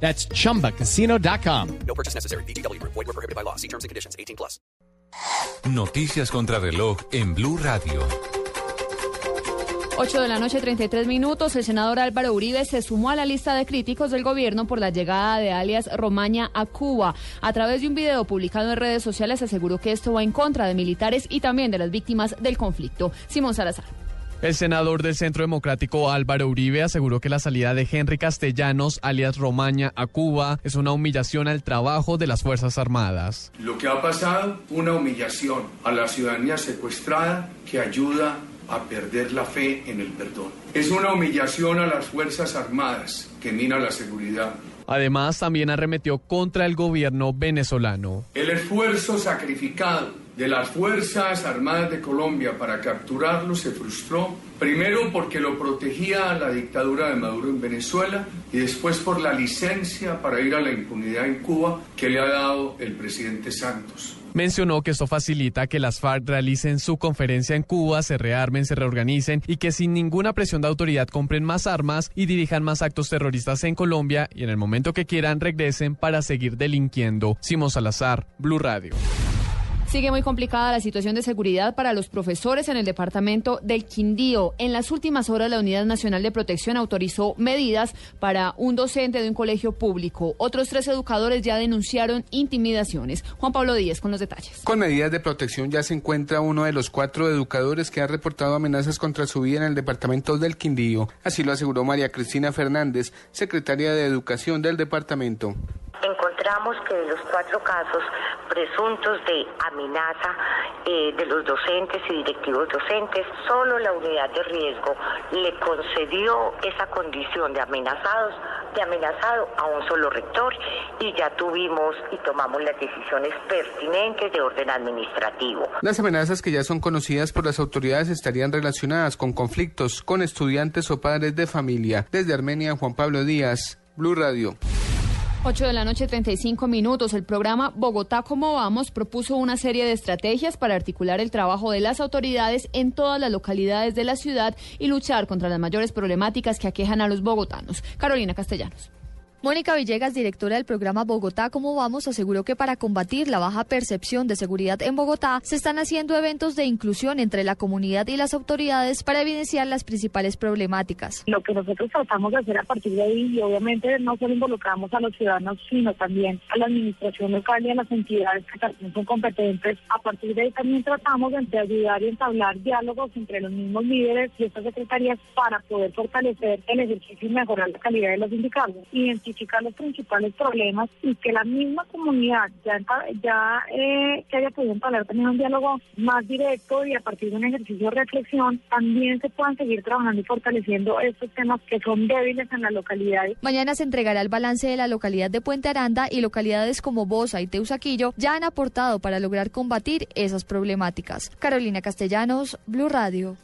That's chumbacasino.com. No purchase necessary. BGW. Void were prohibited by law. See terms and conditions. 18 plus. Noticias contra reloj en Blue Radio. 8 de la noche, 33 minutos. El senador Álvaro Uribe se sumó a la lista de críticos del gobierno por la llegada de alias Romaña a Cuba. A través de un video publicado en redes sociales aseguró que esto va en contra de militares y también de las víctimas del conflicto. Simón Salazar. El senador del Centro Democrático Álvaro Uribe aseguró que la salida de Henry Castellanos, alias Romaña, a Cuba es una humillación al trabajo de las Fuerzas Armadas. Lo que ha pasado, una humillación a la ciudadanía secuestrada que ayuda a perder la fe en el perdón. Es una humillación a las Fuerzas Armadas que mina la seguridad. Además, también arremetió contra el gobierno venezolano. El esfuerzo sacrificado de las Fuerzas Armadas de Colombia para capturarlo se frustró, primero porque lo protegía la dictadura de Maduro en Venezuela y después por la licencia para ir a la impunidad en Cuba que le ha dado el presidente Santos. Mencionó que esto facilita que las FARC realicen su conferencia en Cuba, se rearmen, se reorganicen y que sin ninguna presión de autoridad compren más armas y dirijan más actos terroristas en Colombia y en el momento que quieran regresen para seguir delinquiendo. Simón Salazar, Blue Radio. Sigue muy complicada la situación de seguridad para los profesores en el departamento del Quindío. En las últimas horas, la Unidad Nacional de Protección autorizó medidas para un docente de un colegio público. Otros tres educadores ya denunciaron intimidaciones. Juan Pablo Díaz con los detalles. Con medidas de protección ya se encuentra uno de los cuatro educadores que ha reportado amenazas contra su vida en el departamento del Quindío. Así lo aseguró María Cristina Fernández, secretaria de Educación del departamento que de los cuatro casos presuntos de amenaza eh, de los docentes y directivos docentes, solo la unidad de riesgo le concedió esa condición de amenazados, de amenazado a un solo rector y ya tuvimos y tomamos las decisiones pertinentes de orden administrativo. Las amenazas que ya son conocidas por las autoridades estarían relacionadas con conflictos con estudiantes o padres de familia. Desde Armenia, Juan Pablo Díaz, Blue Radio. 8 de la noche, 35 minutos. El programa Bogotá, ¿cómo vamos? propuso una serie de estrategias para articular el trabajo de las autoridades en todas las localidades de la ciudad y luchar contra las mayores problemáticas que aquejan a los bogotanos. Carolina Castellanos. Mónica Villegas, directora del programa Bogotá ¿Cómo vamos?, aseguró que para combatir la baja percepción de seguridad en Bogotá se están haciendo eventos de inclusión entre la comunidad y las autoridades para evidenciar las principales problemáticas. Lo que nosotros tratamos de hacer a partir de ahí, y obviamente no solo involucramos a los ciudadanos, sino también a la administración local y a las entidades que también son competentes, a partir de ahí también tratamos de ayudar y entablar diálogos entre los mismos líderes y estas secretarías para poder fortalecer el ejercicio y mejorar la calidad de los indicadores identificar los principales problemas y que la misma comunidad ya, ya eh, que haya podido hablar también un diálogo más directo y a partir de un ejercicio de reflexión también se puedan seguir trabajando y fortaleciendo estos temas que son débiles en la localidad. Mañana se entregará el balance de la localidad de Puente Aranda y localidades como Bosa y Teusaquillo ya han aportado para lograr combatir esas problemáticas. Carolina Castellanos, Blue Radio.